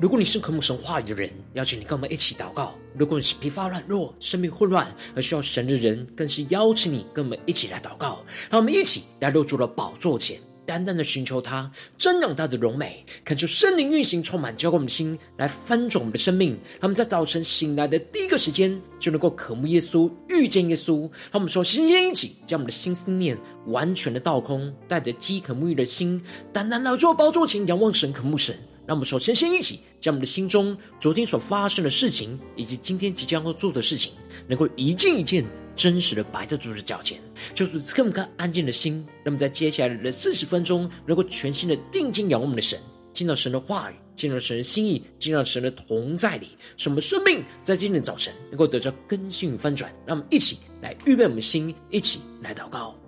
如果你是渴慕神话语的人，邀请你跟我们一起祷告；如果你是疲乏软弱、生命混乱而需要神的人，更是邀请你跟我们一起来祷告。让我们一起来入住了宝座前，单单的寻求他，瞻仰他的荣美，恳求圣灵运行充满，浇灌我们的心，来翻转我们的生命。让我们在早晨醒来的第一个时间，就能够渴慕耶稣、遇见耶稣。让我们说，今天一起将我们的心思念完全的倒空，带着饥渴沐浴的心，单单来到宝座前，仰望神、渴慕神。让我们首先先一起将我们的心中昨天所发生的事情，以及今天即将要做的事情，能够一件一件真实的摆在主的脚前，就是这么个安静的心。让我们在接下来的四十分钟，能够全心的定睛仰望我们的神，见到神的话语，见到神的心意，见到神的同在里，使我们生命在今天的早晨能够得到更新与翻转。让我们一起来预备我们的心，一起来祷告。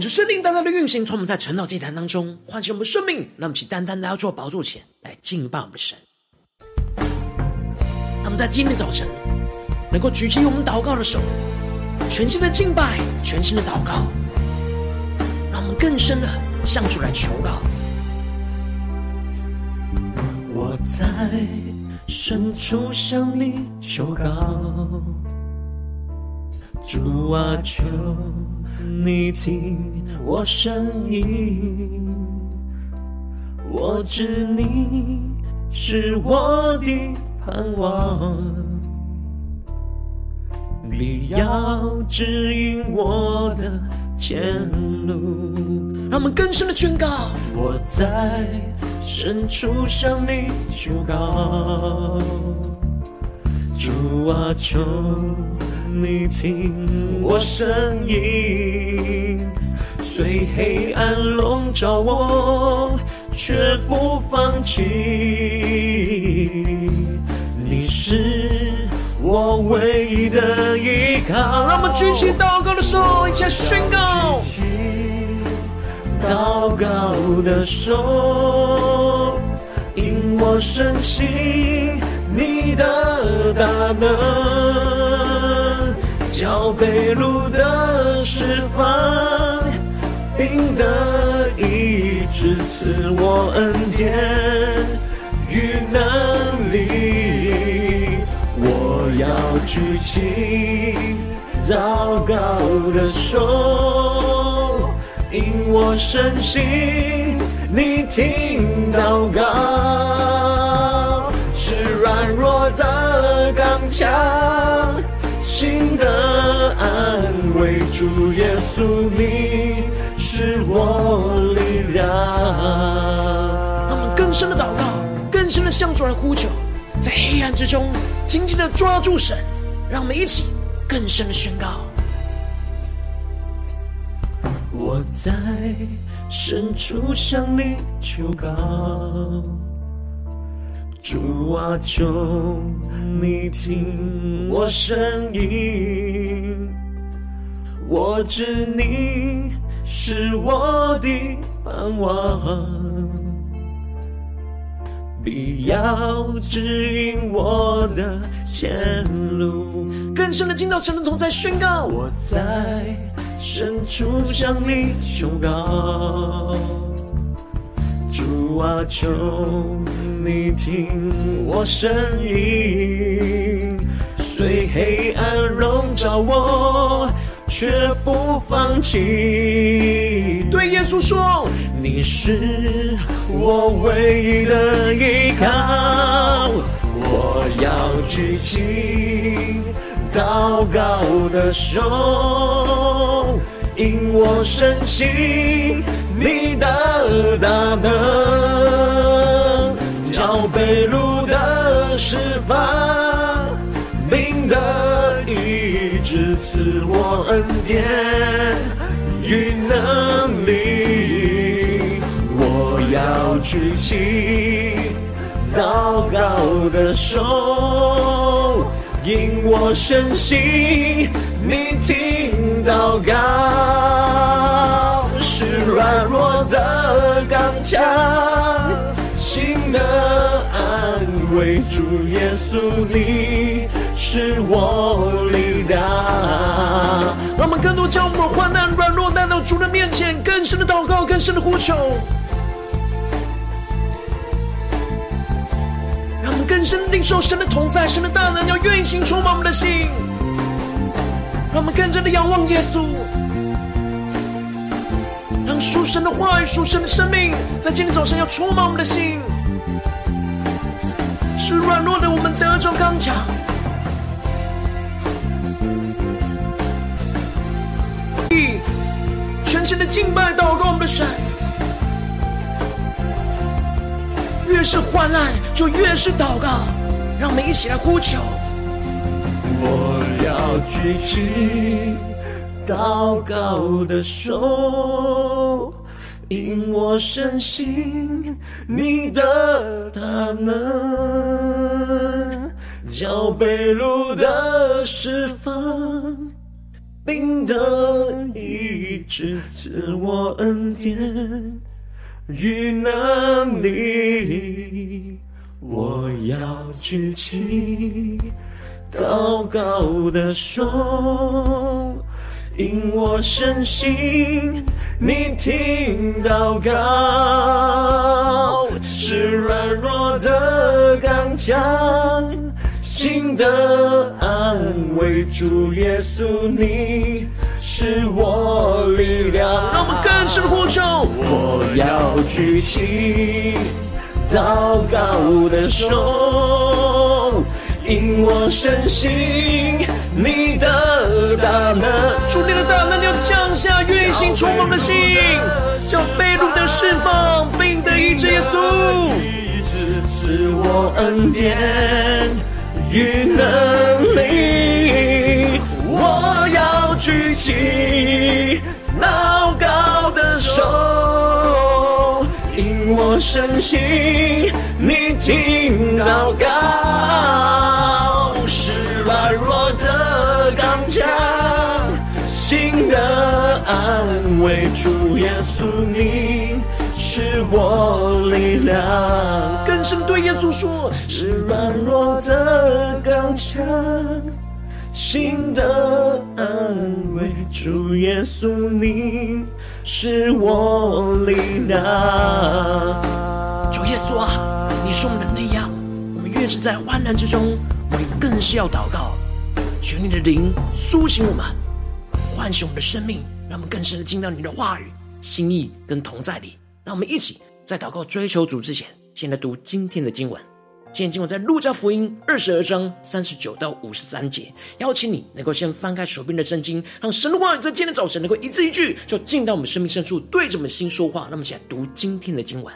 恳求圣灵单单的运行，从我们在晨祷祭坛当中唤醒我们生命，让我们去单单的要做宝座前来敬拜我们的神。那么在今天早晨能够举起我们祷告的手，全新的敬拜，全新的祷告，让我们更深的向主来求告。我在深处向你求告，主啊，求。你听我声音，我知你是我的盼望，你要指引我的前路。让我们更深的宣告，我在深处向你求告，主啊，求。你听我声音，虽黑暗笼罩我，却不放弃。你是我唯一的依靠。让我们举起祷告的手，一起宣告。祷告的手，引我深信你的大能。叫被路的释放，病的医治，赐我恩典与能力。我要举起祷告的手，因我深信你听祷告，是软弱的刚强。心的安慰，主耶稣，你是我力量。让我们更深的祷告，更深的向主来呼求，在黑暗之中紧紧的抓住神。让我们一起更深的宣告：我在深处向你求告。主啊，求你听我声音，我知你是我的盼望，必要指引我的前路。更深的进到神的同在，宣告我在深处向你求告。主啊，求你听我声音，虽黑暗笼罩我，却不放弃。对耶稣说，你是我唯一的依靠。我要举起祷告的手。因我深信你的大能，叫被掳的释放，病的医治，赐我恩典与能力，我要举起祷告的手，因我深信你听祷告，是软弱的刚强，心的安慰。主耶稣，你是我力量。让我们更多将我们患难、软弱带到主的面前，更深的祷告，更深的呼求。让我们更深领受神的同在，神的大能要运行充满我们的心。让我们更加的仰望耶稣，属神的话语、属神的生命，在今天早上要充满我们的心，使软弱的我们得着刚强。全心的敬拜、祷告我们的神，越是患难，就越是祷告。让我们一起来呼求。我要举起祷告的手，因我深信你的大能，叫被掳的释放，病的医治，赐我恩典与能力，我要举起。祷告的手，因我深信你听祷告，是软弱的刚强，心的安慰。主耶稣，你是我力量。让我们更深呼求，我要举起祷告的手。因我深信你的大能，主你的大能要降下运行充满的心，叫被掳的释放，病的医治。耶稣，赐我恩典与能力，我要举起祷告的手，因我深信你听祷告。心的安慰，主耶稣，你是我力量。更深对耶稣说，是软弱的刚强，心的安慰，主耶稣，你是我力量。主耶稣啊，你是我们的力量，我们越是在患难之中，我们更是要祷告。求你的灵苏醒我们，唤醒我们的生命，让我们更深的进到你的话语、心意跟同在里。让我们一起在祷告追求主之前，先来读今天的经文。今天经文在路加福音二十二章三十九到五十三节。邀请你能够先翻开手边的圣经，让神的话语在今天早晨能够一字一句，就进到我们生命深处，对着我们心说话。那么，一起来读今天的经文。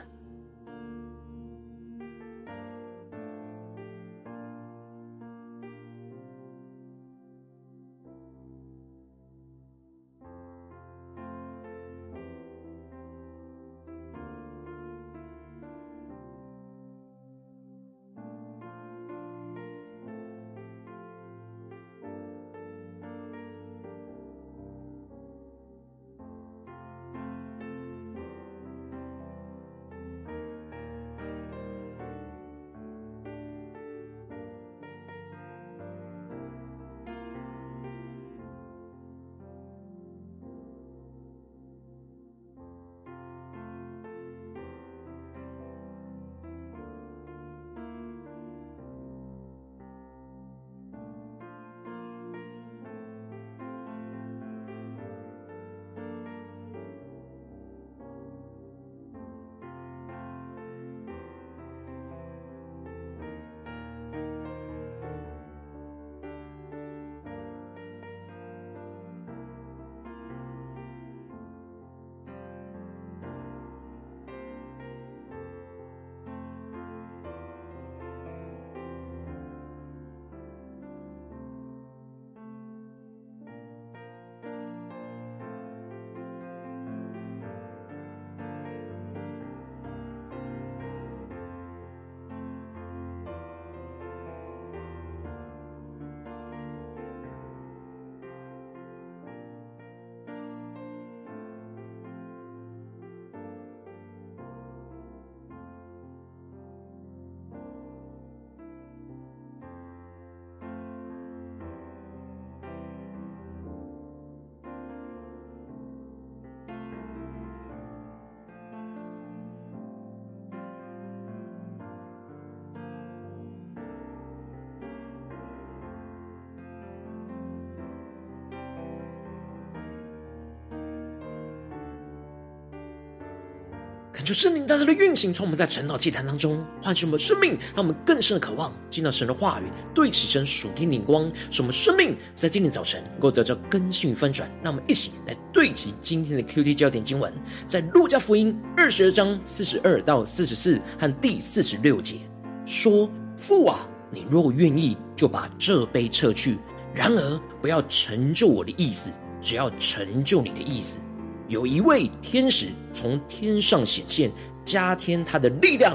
恳求圣灵大大的运行，从我们在晨祷祭坛当中唤醒我们生命，让我们更深的渴望进到神的话语，对齐神属天灵光，使我们生命在今天早晨能够得到更新与翻转。让我们一起来对齐今天的 QT 焦点经文，在路加福音二十二章四十二到四十四和第四十六节说：“父啊，你若愿意，就把这杯撤去；然而不要成就我的意思，只要成就你的意思。”有一位天使从天上显现，加添他的力量。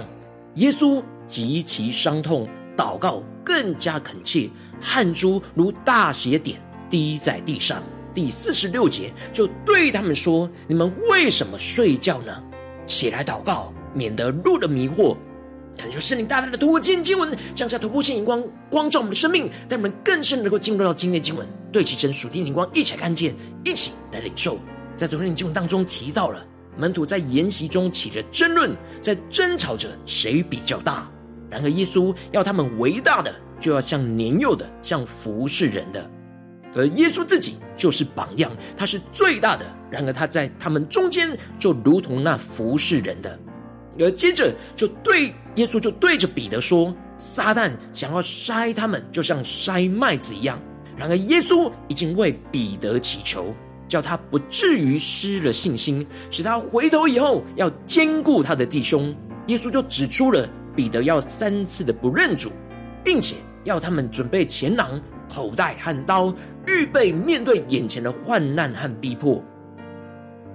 耶稣极其伤痛，祷告更加恳切，汗珠如大血点滴在地上。第四十六节就对他们说：“你们为什么睡觉呢？起来祷告，免得入了迷惑。”恳求圣灵大大的透过今天经文，降下突破性荧光，光照我们的生命，带我们更深能够进入到今天经文，对齐神属天灵光，一起来看见，一起来领受。在昨天的经文当中提到了门徒在筵席中起着争论，在争吵着谁比较大。然而耶稣要他们伟大的，就要像年幼的，像服侍人的。而耶稣自己就是榜样，他是最大的。然而他在他们中间，就如同那服侍人的。而接着就对耶稣就对着彼得说：“撒旦想要筛他们，就像筛麦子一样。”然而耶稣已经为彼得祈求。叫他不至于失了信心，使他回头以后要兼顾他的弟兄。耶稣就指出了彼得要三次的不认主，并且要他们准备钱囊、口袋和刀，预备面对眼前的患难和逼迫。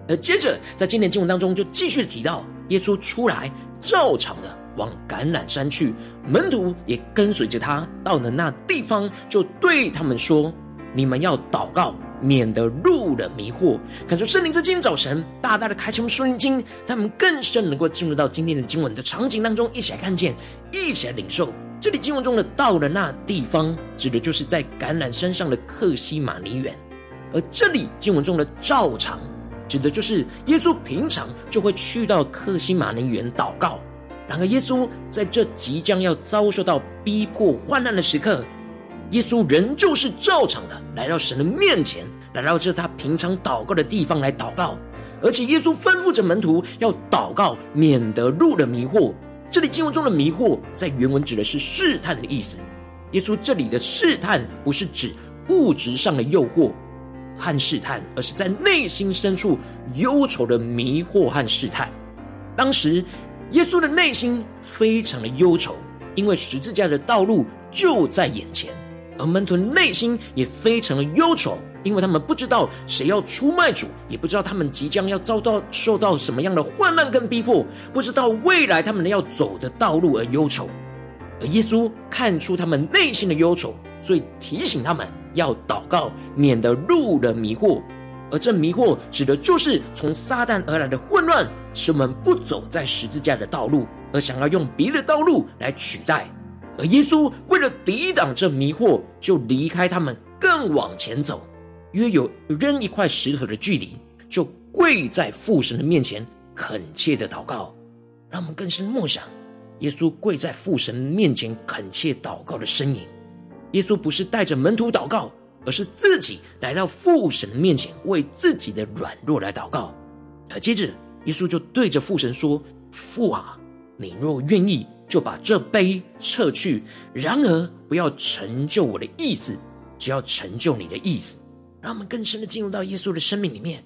而接着在今天经文当中就继续提到，耶稣出来照常的往橄榄山去，门徒也跟随着他到了那地方，就对他们说：“你们要祷告。”免得入了迷惑，感受圣灵在今天早晨大大的开启我们属灵经，他们更深能够进入到今天的经文的场景当中，一起来看见，一起来领受。这里经文中的到了那地方，指的就是在橄榄山上的克西马尼园；而这里经文中的照常，指的就是耶稣平常就会去到克西马尼园祷告。然而，耶稣在这即将要遭受到逼迫患难的时刻。耶稣仍旧是照常的来到神的面前，来到这他平常祷告的地方来祷告，而且耶稣吩咐着门徒要祷告，免得入了迷惑。这里经文中的迷惑，在原文指的是试探的意思。耶稣这里的试探，不是指物质上的诱惑和试探，而是在内心深处忧愁的迷惑和试探。当时耶稣的内心非常的忧愁，因为十字架的道路就在眼前。而门徒内心也非常的忧愁，因为他们不知道谁要出卖主，也不知道他们即将要遭到受到什么样的患难跟逼迫，不知道未来他们要走的道路而忧愁。而耶稣看出他们内心的忧愁，所以提醒他们要祷告，免得入了迷惑。而这迷惑指的就是从撒旦而来的混乱，使我们不走在十字架的道路，而想要用别的道路来取代。而耶稣为了抵挡这迷惑，就离开他们，更往前走，约有扔一块石头的距离，就跪在父神的面前，恳切的祷告。让我们更深默想，耶稣跪在父神面前恳切祷告的身影。耶稣不是带着门徒祷告，而是自己来到父神的面前，为自己的软弱来祷告。而接着，耶稣就对着父神说：“父啊，你若愿意。”就把这杯撤去，然而不要成就我的意思，只要成就你的意思。让我们更深的进入到耶稣的生命里面，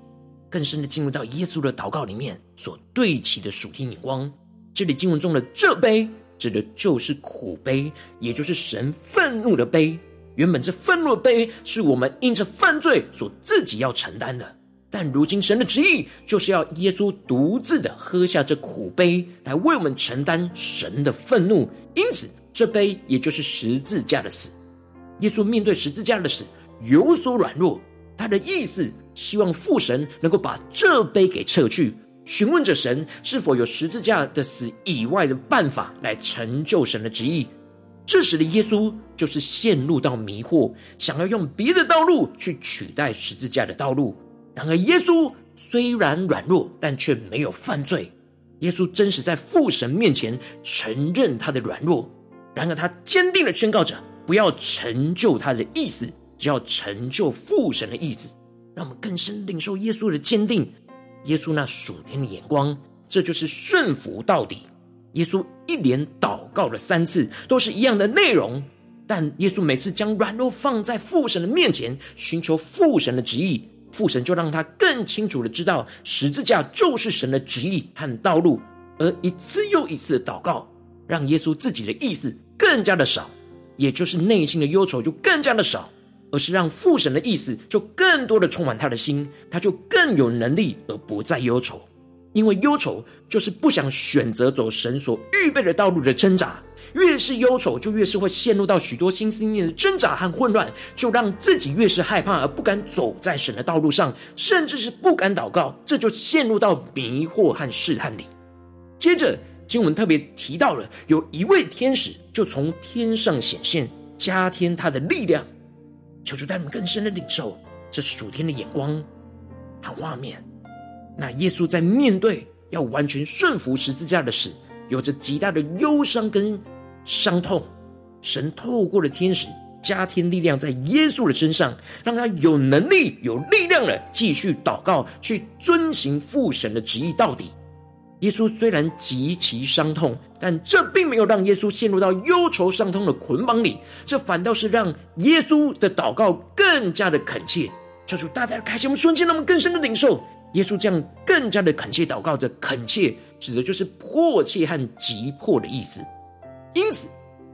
更深的进入到耶稣的祷告里面所对齐的属天眼光。这里经文中的这杯，指的就是苦杯，也就是神愤怒的杯。原本这愤怒的杯，是我们因着犯罪所自己要承担的。但如今神的旨意就是要耶稣独自的喝下这苦杯，来为我们承担神的愤怒。因此，这杯也就是十字架的死。耶稣面对十字架的死有所软弱，他的意思希望父神能够把这杯给撤去，询问着神是否有十字架的死以外的办法来成就神的旨意。这时的耶稣就是陷入到迷惑，想要用别的道路去取代十字架的道路。然而，耶稣虽然软弱，但却没有犯罪。耶稣真实在父神面前承认他的软弱。然而，他坚定地宣告着：不要成就他的意思，只要成就父神的意思。让我们更深领受耶稣的坚定。耶稣那属天的眼光，这就是顺服到底。耶稣一连祷告了三次，都是一样的内容，但耶稣每次将软弱放在父神的面前，寻求父神的旨意，父神就让他更清楚的知道十字架就是神的旨意和道路。而一次又一次的祷告，让耶稣自己的意思更加的少，也就是内心的忧愁就更加的少，而是让父神的意思就更多的充满他的心，他就更有能力而不再忧愁。因为忧愁就是不想选择走神所预备的道路的挣扎，越是忧愁，就越是会陷入到许多心思念的挣扎和混乱，就让自己越是害怕而不敢走在神的道路上，甚至是不敢祷告，这就陷入到迷惑和试探里。接着经文特别提到了有一位天使就从天上显现，加添他的力量，求主带我们更深的领受这属天的眼光和画面。那耶稣在面对要完全顺服十字架的时，有着极大的忧伤跟伤痛。神透过了天使加添力量在耶稣的身上，让他有能力、有力量的继续祷告，去遵行父神的旨意到底。耶稣虽然极其伤痛，但这并没有让耶稣陷入到忧愁伤痛的捆绑里，这反倒是让耶稣的祷告更加的恳切。求主大家的开启我们瞬间，让我们更深的领受。耶稣这样更加的恳切祷告的恳切，指的就是迫切和急迫的意思。因此，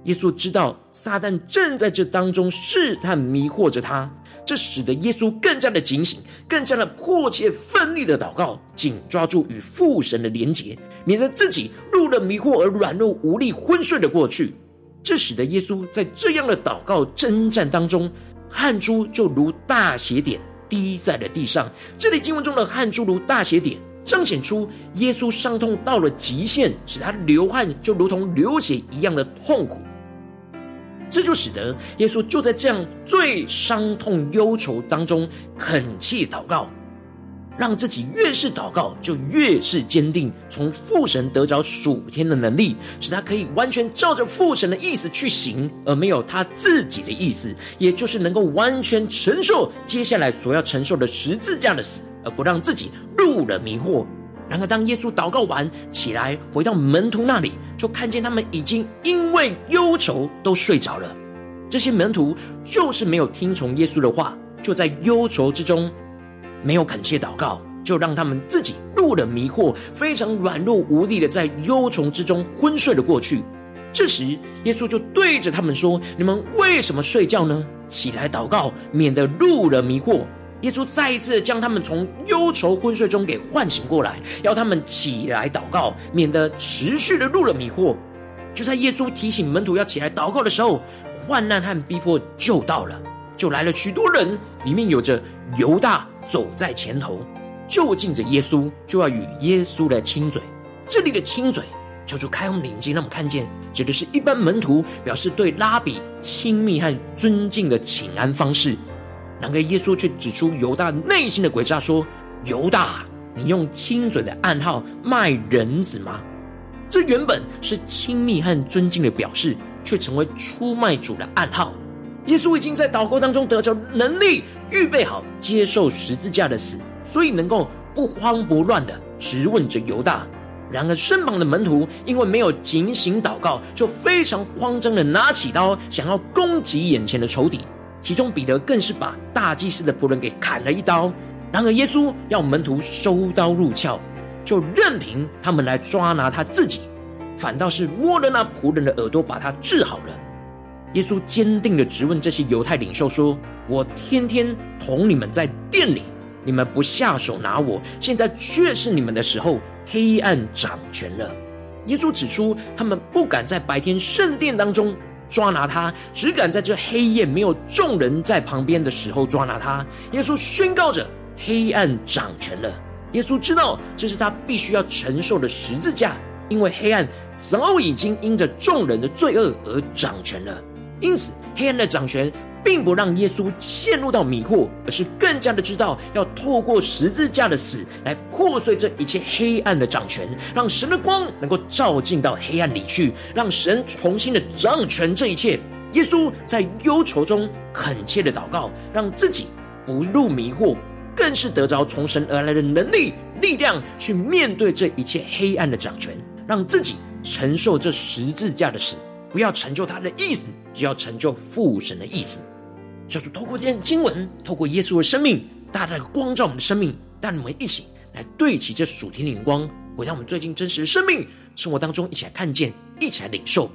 耶稣知道撒旦正在这当中试探迷惑着他，这使得耶稣更加的警醒，更加的迫切奋力的祷告，紧抓住与父神的连结，免得自己入了迷惑而软弱无力昏睡了过去。这使得耶稣在这样的祷告征战当中，汗珠就如大血点。滴在了地上。这里经文中的汗珠如大血点，彰显出耶稣伤痛到了极限，使他流汗就如同流血一样的痛苦。这就使得耶稣就在这样最伤痛忧愁当中恳切祷告。让自己越是祷告，就越是坚定，从父神得着属天的能力，使他可以完全照着父神的意思去行，而没有他自己的意思，也就是能够完全承受接下来所要承受的十字架的死，而不让自己入了迷惑。然而，当耶稣祷告完起来，回到门徒那里，就看见他们已经因为忧愁都睡着了。这些门徒就是没有听从耶稣的话，就在忧愁之中。没有恳切祷告，就让他们自己入了迷惑，非常软弱无力的在忧愁之中昏睡了过去。这时，耶稣就对着他们说：“你们为什么睡觉呢？起来祷告，免得入了迷惑。”耶稣再一次将他们从忧愁昏睡中给唤醒过来，要他们起来祷告，免得持续的入了迷惑。就在耶稣提醒门徒要起来祷告的时候，患难和逼迫就到了，就来了许多人，里面有着犹大。走在前头，就近着耶稣，就要与耶稣来亲嘴。这里的亲嘴，求主开我们眼睛，让我们看见，指的是一般门徒表示对拉比亲密和尊敬的请安方式。然而，耶稣却指出犹大内心的诡诈，说：“犹大，你用亲嘴的暗号卖人子吗？”这原本是亲密和尊敬的表示，却成为出卖主的暗号。耶稣已经在祷告当中得着能力，预备好接受十字架的死，所以能够不慌不乱的质问着犹大。然而身旁的门徒因为没有警醒祷告，就非常慌张的拿起刀，想要攻击眼前的仇敌。其中彼得更是把大祭司的仆人给砍了一刀。然而耶稣要门徒收刀入鞘，就任凭他们来抓拿他自己，反倒是摸了那仆人的耳朵，把他治好了。耶稣坚定的质问这些犹太领袖说：“我天天同你们在殿里，你们不下手拿我，现在却是你们的时候，黑暗掌权了。”耶稣指出，他们不敢在白天圣殿当中抓拿他，只敢在这黑夜没有众人在旁边的时候抓拿他。耶稣宣告着：“黑暗掌权了。”耶稣知道这是他必须要承受的十字架，因为黑暗早已经因着众人的罪恶而掌权了。因此，黑暗的掌权并不让耶稣陷入到迷惑，而是更加的知道要透过十字架的死来破碎这一切黑暗的掌权，让神的光能够照进到黑暗里去，让神重新的掌权这一切。耶稣在忧愁中恳切的祷告，让自己不入迷惑，更是得着从神而来的能力、力量，去面对这一切黑暗的掌权，让自己承受这十字架的死。不要成就他的意思，只要成就父神的意思。就是透过这些经文，透过耶稣的生命，大大的光照我们的生命，带我们一起来对齐这属天的眼光，回到我们最近真实的生命生活当中，一起来看见，一起来领受。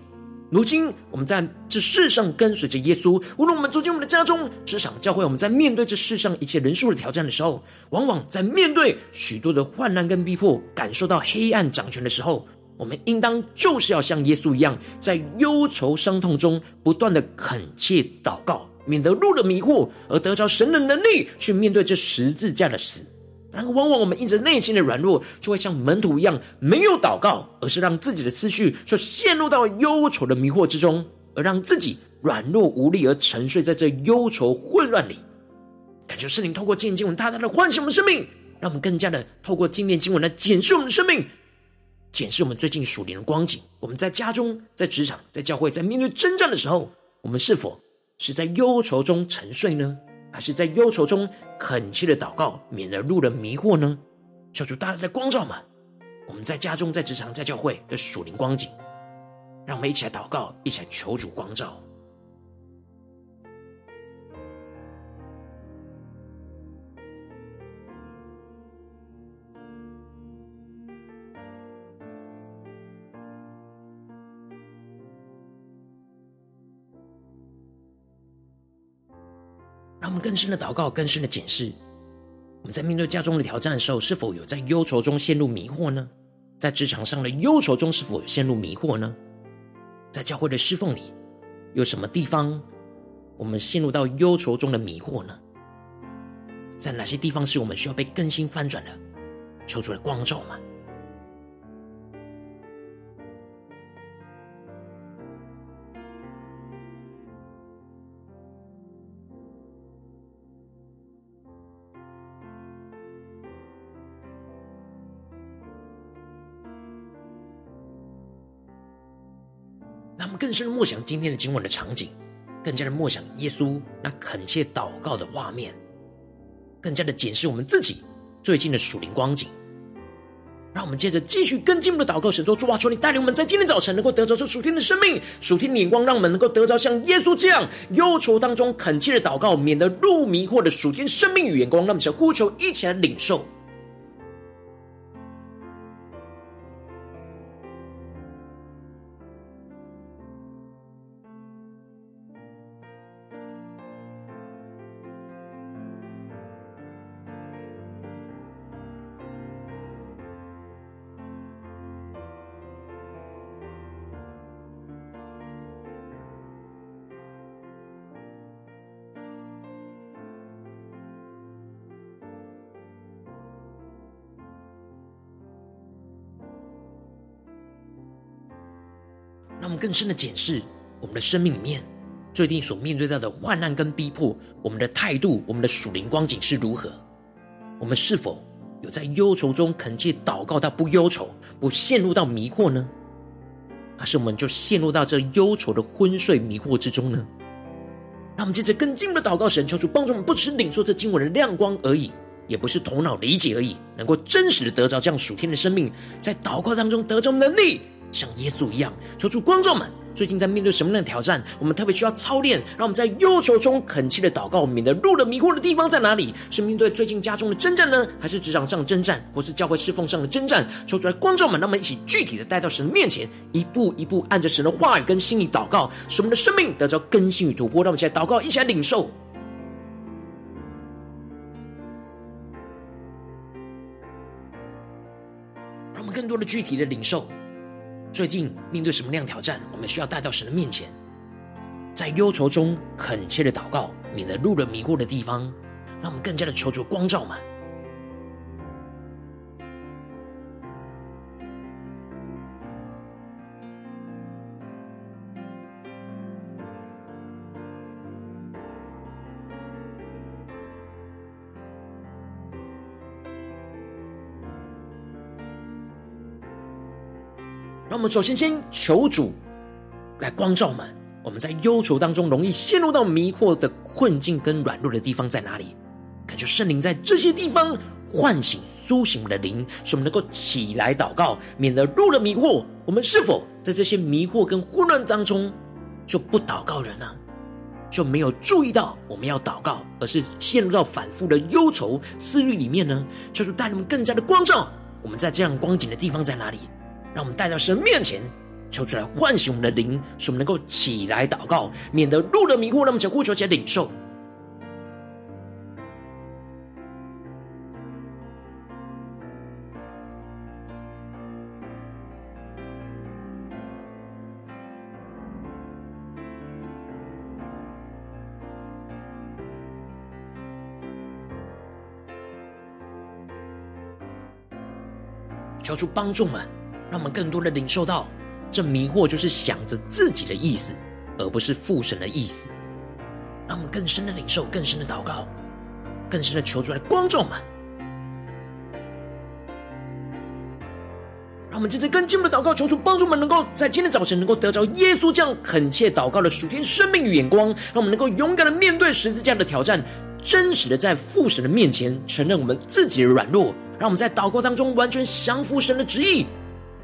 如今我们在这世上跟随着耶稣，无论我们走进我们的家中、职场、教会，我们在面对这世上一切人数的挑战的时候，往往在面对许多的患难跟逼迫，感受到黑暗掌权的时候。我们应当就是要像耶稣一样，在忧愁伤痛中不断的恳切祷告，免得入了迷惑，而得着神的能力去面对这十字架的死。然而，往往我们因着内心的软弱，就会像门徒一样，没有祷告，而是让自己的思绪就陷入到忧愁的迷惑之中，而让自己软弱无力，而沉睡在这忧愁混乱里。感谢圣灵透过今天经文，大大的唤醒我们生命，让我们更加的透过今天经文来检视我们的生命。检视我们最近属灵的光景，我们在家中、在职场、在教会，在面对征战的时候，我们是否是在忧愁中沉睡呢？还是在忧愁中恳切的祷告，免得路人迷惑呢？求主大大的光照嘛！我们在家中、在职场、在教会的属灵光景，让我们一起来祷告，一起来求主光照。让我们更深的祷告，更深的检视，我们在面对家中的挑战的时候，是否有在忧愁中陷入迷惑呢？在职场上的忧愁中，是否有陷入迷惑呢？在教会的侍奉里，有什么地方我们陷入到忧愁中的迷惑呢？在哪些地方是我们需要被更新翻转的？求主的光照吗？更深的默想今天的经文的场景，更加的默想耶稣那恳切祷告的画面，更加的检视我们自己最近的属灵光景。让我们接着继续更进一步的祷告，神说：主啊，求你带领我们在今天早晨能够得着这属天的生命、属天的眼光，让我们能够得着像耶稣这样忧愁当中恳切的祷告，免得入迷惑的属天生命与眼光。让我们想呼求，一起来领受。我们更深的检视我们的生命里面最近所面对到的患难跟逼迫，我们的态度、我们的属灵光景是如何？我们是否有在忧愁中恳切祷告到不忧愁、不陷入到迷惑呢？还是我们就陷入到这忧愁的昏睡迷惑之中呢？让我们接着更进一步的祷告，神求主帮助我们，不只是领受这经文的亮光而已，也不是头脑理解而已，能够真实的得着这样属天的生命，在祷告当中得着能力。像耶稣一样，求主光照们，最近在面对什么样的挑战？我们特别需要操练，让我们在忧愁中恳切的祷告，免得入了迷惑的地方在哪里？是面对最近家中的征战呢，还是职场上征战，或是教会侍奉上的征战？求主来光照们，让我们一起具体的带到神的面前，一步一步按着神的话语跟心意祷告，使我们的生命得着更新与突破。让我们一起来祷告，一起来领受，让我们更多的具体的领受。最近面对什么样的挑战，我们需要带到神的面前，在忧愁中恳切的祷告，免得入了迷惑的地方，让我们更加的求主光照嘛。我们首先先求主来光照我们，我们在忧愁当中容易陷入到迷惑的困境跟软弱的地方在哪里？感觉圣灵在这些地方唤醒、苏醒我们的灵，使我们能够起来祷告，免得入了迷惑。我们是否在这些迷惑跟混乱当中就不祷告人呢？就没有注意到我们要祷告，而是陷入到反复的忧愁思虑里面呢？求主带你们更加的光照。我们在这样光景的地方在哪里？让我们带到神面前，求出来唤醒我们的灵，使我们能够起来祷告，免得入了迷惑。让我们呼求起来领受。求出帮助们，让我们更多的领受到，这迷惑就是想着自己的意思，而不是父神的意思。让我们更深的领受，更深的祷告，更深的求主来光照们。让我们接着更进一步的祷告，求主帮助我们，能够在今天早晨能够得着耶稣这样恳切祷告的属天生命与眼光，让我们能够勇敢的面对十字架的挑战，真实的在父神的面前承认我们自己的软弱。让我们在祷告当中完全降服神的旨意，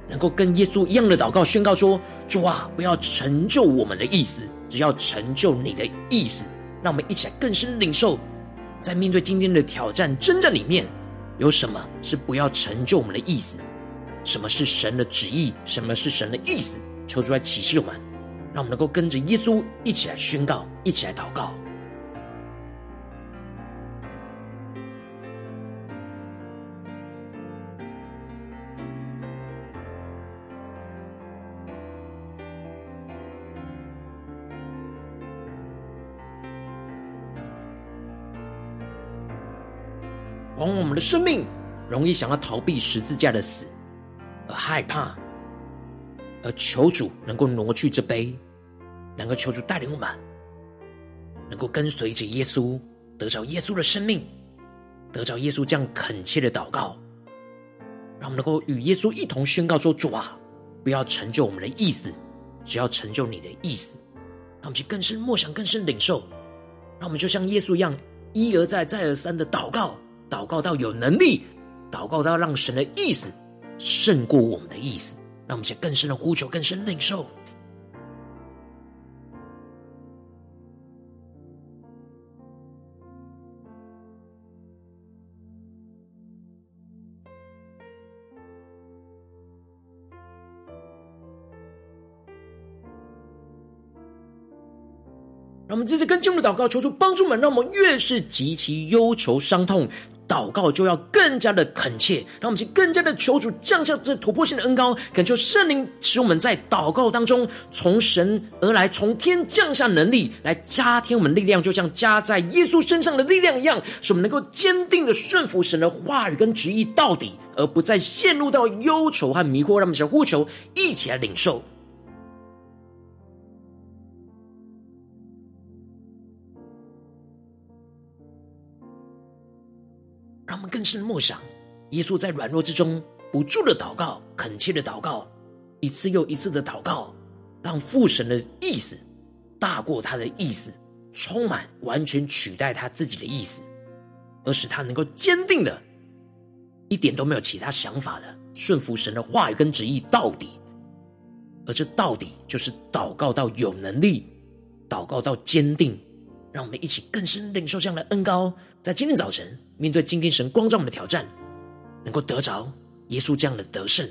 能够跟耶稣一样的祷告，宣告说：“主啊，不要成就我们的意思，只要成就你的意思。”让我们一起来更深领受，在面对今天的挑战征战里面，有什么是不要成就我们的意思？什么是神的旨意？什么是神的意思？求主来启示我们，让我们能够跟着耶稣一起来宣告，一起来祷告。往往我们的生命容易想要逃避十字架的死，而害怕，而求主能够挪去这杯，能够求主带领我们，能够跟随着耶稣，得着耶稣的生命，得着耶稣这样恳切的祷告，让我们能够与耶稣一同宣告说：“主啊，不要成就我们的意思，只要成就你的意思。”让我们去更深默想，更深领受，让我们就像耶稣一样，一而再，再而三的祷告。祷告到有能力，祷告到让神的意思胜过我们的意思，让我们先更深的呼求，更深领受。让我们这次更进入祷告，求主帮助们，让我们越是极其忧愁伤痛。祷告就要更加的恳切，让我们去更加的求主降下这突破性的恩膏，恳求圣灵使我们在祷告当中从神而来，从天降下能力来加添我们力量，就像加在耶稣身上的力量一样，使我们能够坚定的顺服神的话语跟旨意到底，而不再陷入到忧愁和迷惑。让我们想呼求，一起来领受。更深默想，耶稣在软弱之中不住的祷告，恳切的祷告，一次又一次的祷告，让父神的意思大过他的意思，充满完全取代他自己的意思，而使他能够坚定的，一点都没有其他想法的顺服神的话语跟旨意到底，而这到底就是祷告到有能力，祷告到坚定。让我们一起更深领受这样的恩膏，在今天早晨面对今天神光照我们的挑战，能够得着耶稣这样的得胜，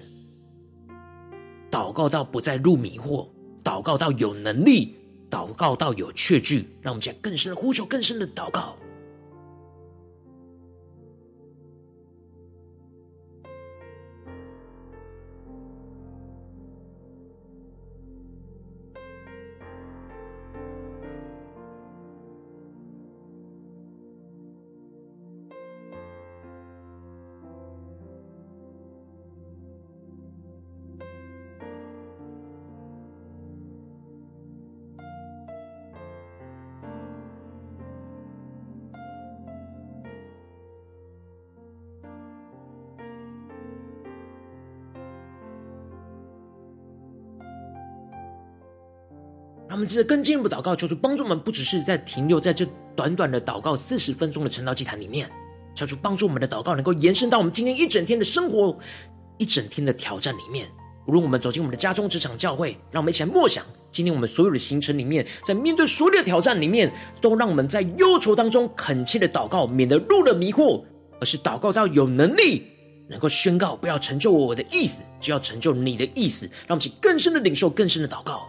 祷告到不再入迷惑，祷告到有能力，祷告到有确据，让我们在更深的呼求，更深的祷告。们接着更进一步祷告，求主帮助我们，不只是在停留在这短短的祷告四十分钟的晨祷祭坛里面，求主帮助我们的祷告能够延伸到我们今天一整天的生活，一整天的挑战里面。无论我们走进我们的家中、职场、教会，让我们一起来默想今天我们所有的行程里面，在面对所有的挑战里面，都让我们在忧愁当中恳切的祷告，免得入了迷惑，而是祷告到有能力，能够宣告不要成就我的意思，就要成就你的意思，让我们去更深的领受、更深的祷告。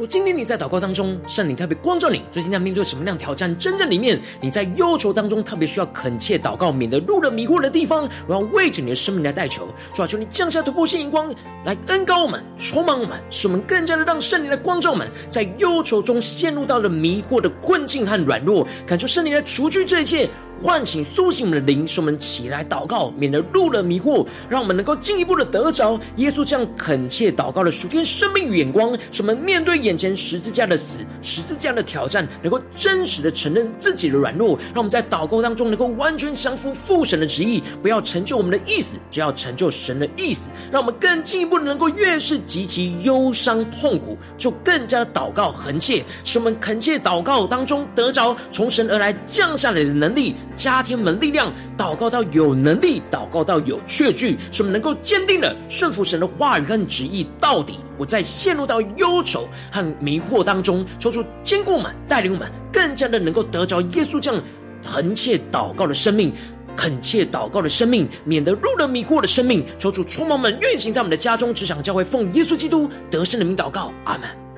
如果今天你在祷告当中，圣灵特别光照你，最近在面对什么样挑战？真正里面你在忧愁当中，特别需要恳切祷告，免得入了迷惑的地方。我要为着你的生命来代求，主啊，求你降下突破性眼光，来恩膏我们，充满我们，使我们更加的让圣灵来光照我们，在忧愁中陷入到了迷惑的困境和软弱，感受圣灵来除去这一切。唤醒、苏醒我们的灵，使我们起来祷告，免得入了迷惑，让我们能够进一步的得着耶稣这样恳切祷告的属天生命与眼光，使我们面对眼眼前十字架的死、十字架的挑战，能够真实的承认自己的软弱，让我们在祷告当中能够完全降服父神的旨意，不要成就我们的意思，只要成就神的意思，让我们更进一步的能够越是极其忧伤痛苦，就更加祷告恒切，使我们恳切祷告当中得着从神而来降下来的能力。加添我们力量，祷告到有能力，祷告到有确据，使我们能够坚定的顺服神的话语和旨意到底，不再陷入到忧愁和迷惑当中。抽出坚固们，带领我们，更加的能够得着耶稣这样恒切祷告的生命，恳切祷告的生命，免得入了迷惑的生命。求主充满们，运行在我们的家中、只想、教会，奉耶稣基督得胜的名祷告，阿门。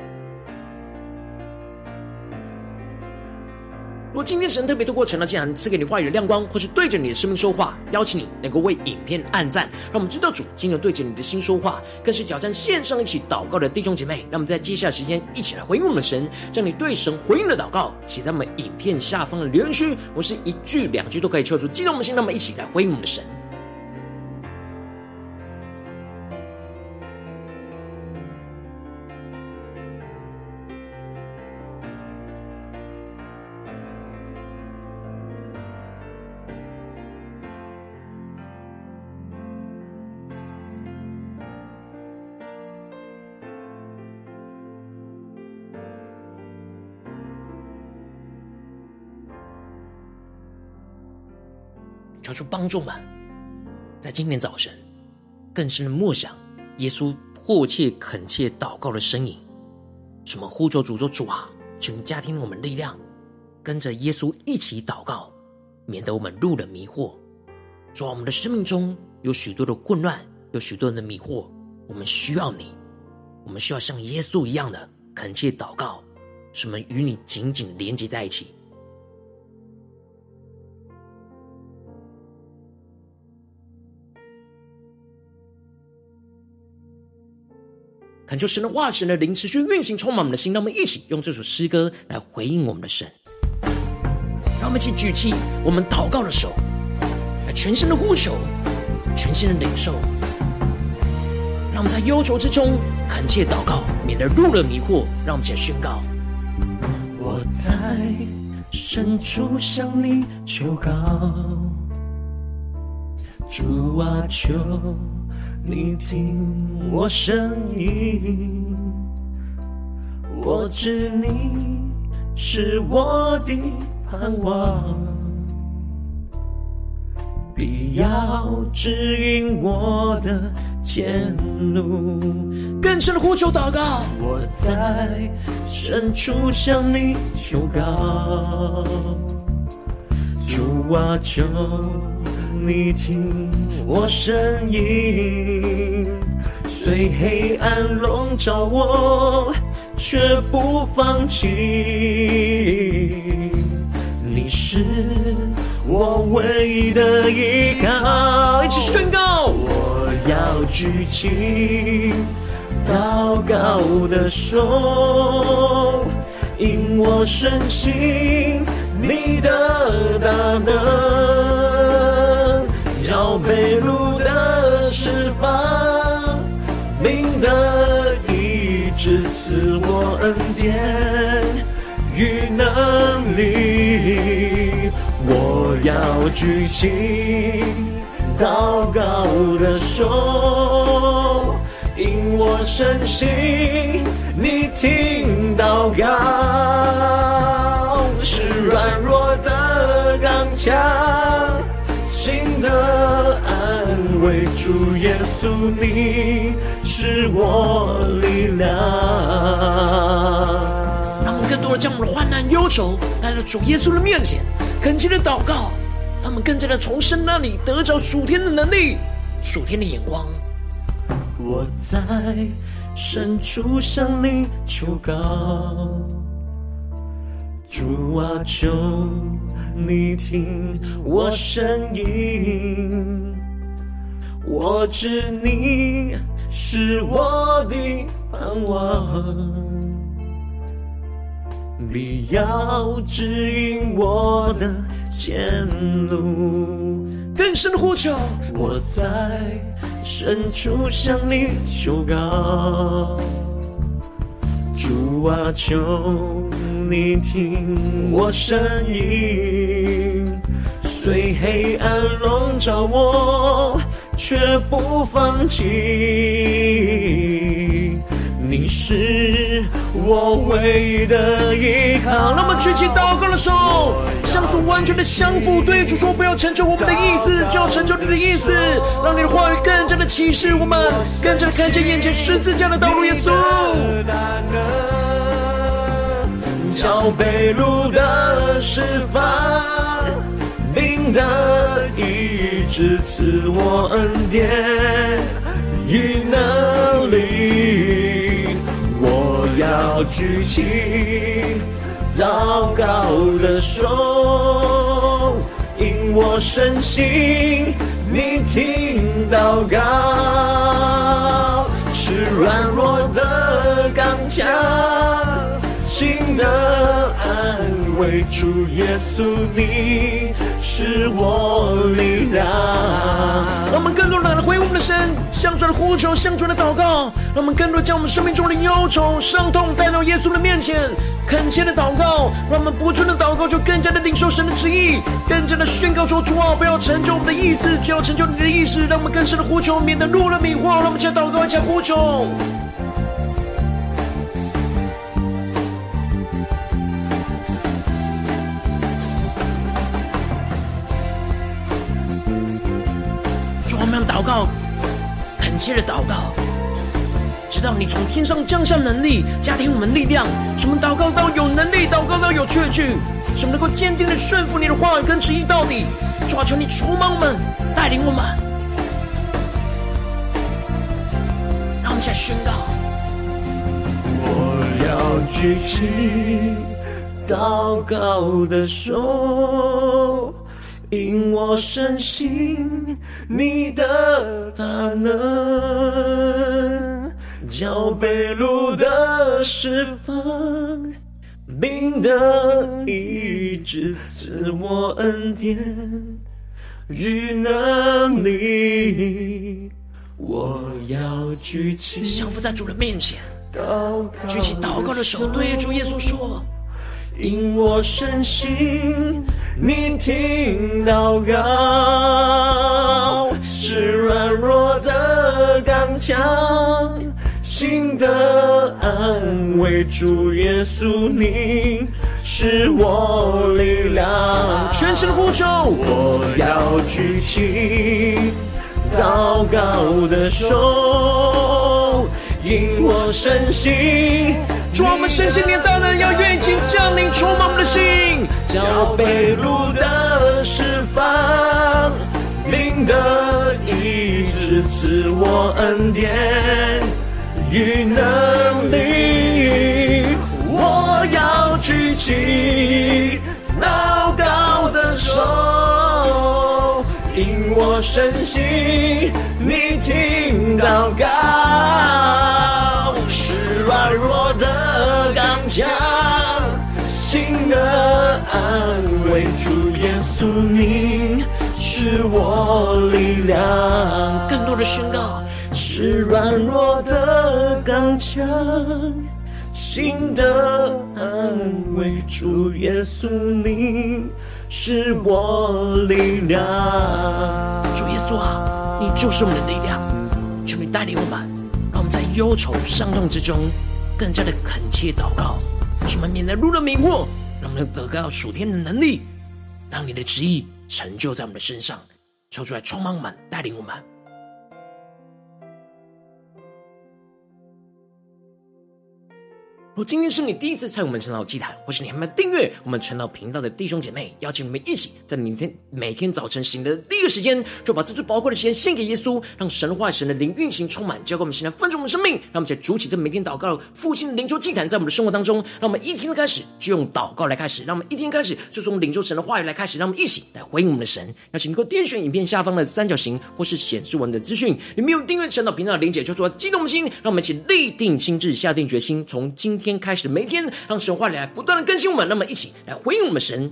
如果今天神特别透过晨祷祭坛赐给你话语的亮光，或是对着你的生命说话，邀请你能够为影片按赞，让我们知道主今天对着你的心说话，更是挑战线上一起祷告的弟兄姐妹。让我们在接下来时间一起来回应我们的神，将你对神回应的祷告写在我们影片下方的留言区，我是一句两句都可以求主激动的心，那么一起来回应我们的神。求帮助们，在今天早晨更深的默想耶稣迫切恳切祷告的身影。什么呼求主说主啊，请加添我们力量，跟着耶稣一起祷告，免得我们入了迷惑。主啊，我们的生命中有许多的混乱，有许多人的迷惑，我们需要你，我们需要像耶稣一样的恳切祷告，使我们与你紧紧连接在一起。恳求神的话，神的灵持续运行，充满我们的心。让我们一起用这首诗歌来回应我们的神。让我们一起举起我们祷告的手，来全身的呼求，全心的领受。让我们在忧愁之中恳切祷告，免得入了迷惑。让我们一起来宣告：我在深处向你求告，主啊，求你听我声音。我知你是我的盼望，必要指引我的前路。更深的呼求祷告，我在深处向你求告，主啊，求你听我身影，虽黑暗笼罩我，却不放弃。你是我唯一的依靠，一起宣告，我要举起。祷告的手，因我深信你的大能，叫被掳的释放，病的医治，赐我恩典与能力。我要举起祷告的手。因我深信你听祷告，是软弱的刚强，的安慰。主耶稣，你是我力量。让我们更多的将我们的患难忧愁带到主耶稣的面前，恳切的祷告，让我们更加的从神那里得着属天的能力、属天的眼光。我在深处向你求告，主啊，求你听我声音。我知你是我的盼望，你要指引我的前路。更深的呼求，我在深处向你求告，主啊，求你听我声音，虽黑暗笼罩我，却不放弃。你是我唯一的依靠。那么举起祷告的手，向主完全的降服，对主说：不要成就我们的意思，就要成就你的意思。让你的话语更加的启示我们，更加的看见眼前十字架的道路。耶稣，朝北路的释放，领的医治，赐我恩典与能力。我要举起祷告的手，因我深信你听祷告，是软弱的刚强，心的安慰。主耶稣，你是我力量。让我们更多人来回我们的神，向主的呼求，向主的祷告。让我们更多将我们生命中的忧愁、伤痛带到耶稣的面前，恳切的祷告。让我们不住的祷告，就更加的领受神的旨意，更加的宣告说：主啊，不要成就我们的意思，就要成就你的意思。让我们更深的呼求，免得入了迷惑。让我们先祷告，一起呼求。切的祷告。直到你从天上降下能力，加添我们力量，什么祷告到有能力，祷告到有确据，什么能够坚定的顺服你的话语跟旨意到底。主啊，求你触摸我们，带领我们，让我们再宣告。我要举起祷告的手，因我深信你的大能。叫被掳的释放，病的医治，赐我恩典与能力。我要举起，降服在主的面前，举起祷告的手，对主耶稣说：因我深信你听祷告，是软弱的刚强，心的安慰。主耶稣，你是我力量。全身呼求，我要举起祷告的手，因我深信。主啊，我们深信你的大能，要愿意降临充满我们的心，叫被掳的释放，灵的医治赐我恩典与能力。我要举起祷告的手，因我深信你听祷告，是软弱的。将心的安慰，主耶稣，你是我力量。更多的宣告，是软弱的刚强，心的安慰，主耶稣，你是我力量。主耶稣啊，你就是我们的力量，求你带领我们，让我们在忧愁伤痛之中。更加的恳切祷告，使我们免得入了迷惑，让我们得到属天的能力，让你的旨意成就在我们的身上，抽出来充满我们，带领我们。如今天是你第一次参与我们晨祷祭坛，或是你还没有订阅我们晨祷频道的弟兄姐妹，邀请你们一起在明天每天早晨醒的第一个时间，就把这最宝贵的时间献给耶稣，让神话神的灵运行充满，交给我们现在分盛我们生命，让我们在主起这每天祷告复兴的灵修祭坛，在我们的生活当中，让我们一天的开始就用祷告来开始，让我们一天开始就从领受神的话语来开始，让我们一起来回应我们的神。邀请你能够点选影片下方的三角形，或是显示文的资讯，里面有订阅晨祷频道的连结，就做激动的心，让我们一起立定心志，下定决心，从今天开始的每一天，让神话来不断的更新我们，那么一起来回应我们神。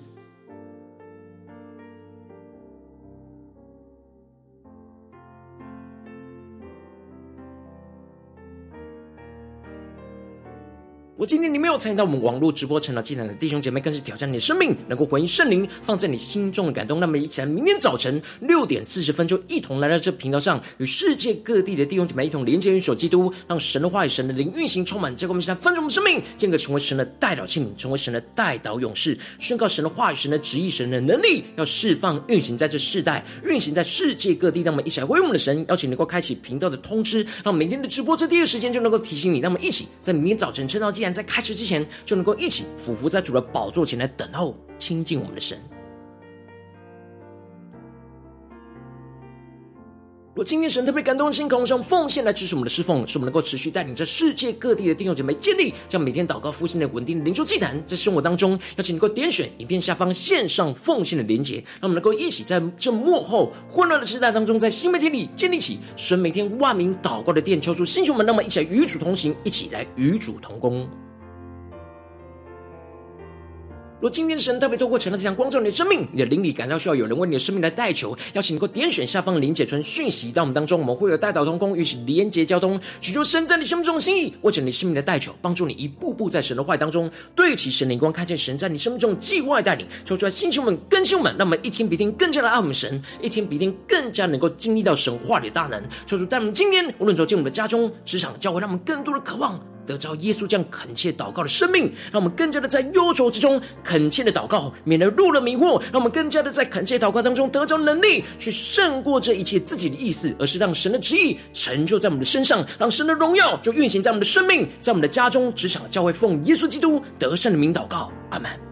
我今天你没有参与到我们网络直播晨祷祭坛的弟兄姐妹，更是挑战你的生命，能够回应圣灵放在你心中的感动。那么，一起来，明天早晨六点四十分，就一同来到这频道上，与世界各地的弟兄姐妹一同连接、运手基督，让神的话语、神的灵运行充满。结果，我们现在分盛我们生命，进而成为神的代祷器皿，成为神的代祷勇士，宣告神的话语、神的旨意、神的能力，要释放、运行在这世代，运行在世界各地。那么一起来回应我们的神，邀请能够开启频道的通知，让每天的直播这第一个时间就能够提醒你。那么一起在明天早晨晨祷祭坛在开始之前，就能够一起俯伏在主的宝座前来等候亲近我们的神。若今天神特别感动的心，渴望用奉献来支持我们的侍奉，使我们能够持续带领着世界各地的弟兄姐妹建立，将每天祷告复兴的稳定的灵修祭坛，在生活当中，邀请你能够点选影片下方线上奉献的连结，让我们能够一起在这幕后混乱的时代当中，在新媒体里建立起神每天万名祷告的殿，求主星球们，那么一起来与主同行，一起来与主同工。若今天神特别透过晨祷这样光照你的生命，你的灵里感到需要有人为你的生命来代求，邀请你能够点选下方的连结传讯息到我们当中，我们会有代祷同工与其连结交通，寻求神在你生命中的心意，为着你生命的代求，帮助你一步步在神的话当中对齐神灵光，看见神在你生命中的计划带领，求出来星球们更新我们，让我们一天比一天更加的爱我们神，一天比一天更加能够经历到神话里的大能，求主带我们今天无论走进我们的家中、职场、教会，让我们更多的渴望。得着耶稣这样恳切祷告的生命，让我们更加的在忧愁之中恳切的祷告，免得入了迷惑；让我们更加的在恳切祷告当中得着能力，去胜过这一切自己的意思，而是让神的旨意成就在我们的身上，让神的荣耀就运行在我们的生命，在我们的家中、职场、教会，奉耶稣基督得胜的名祷告，阿门。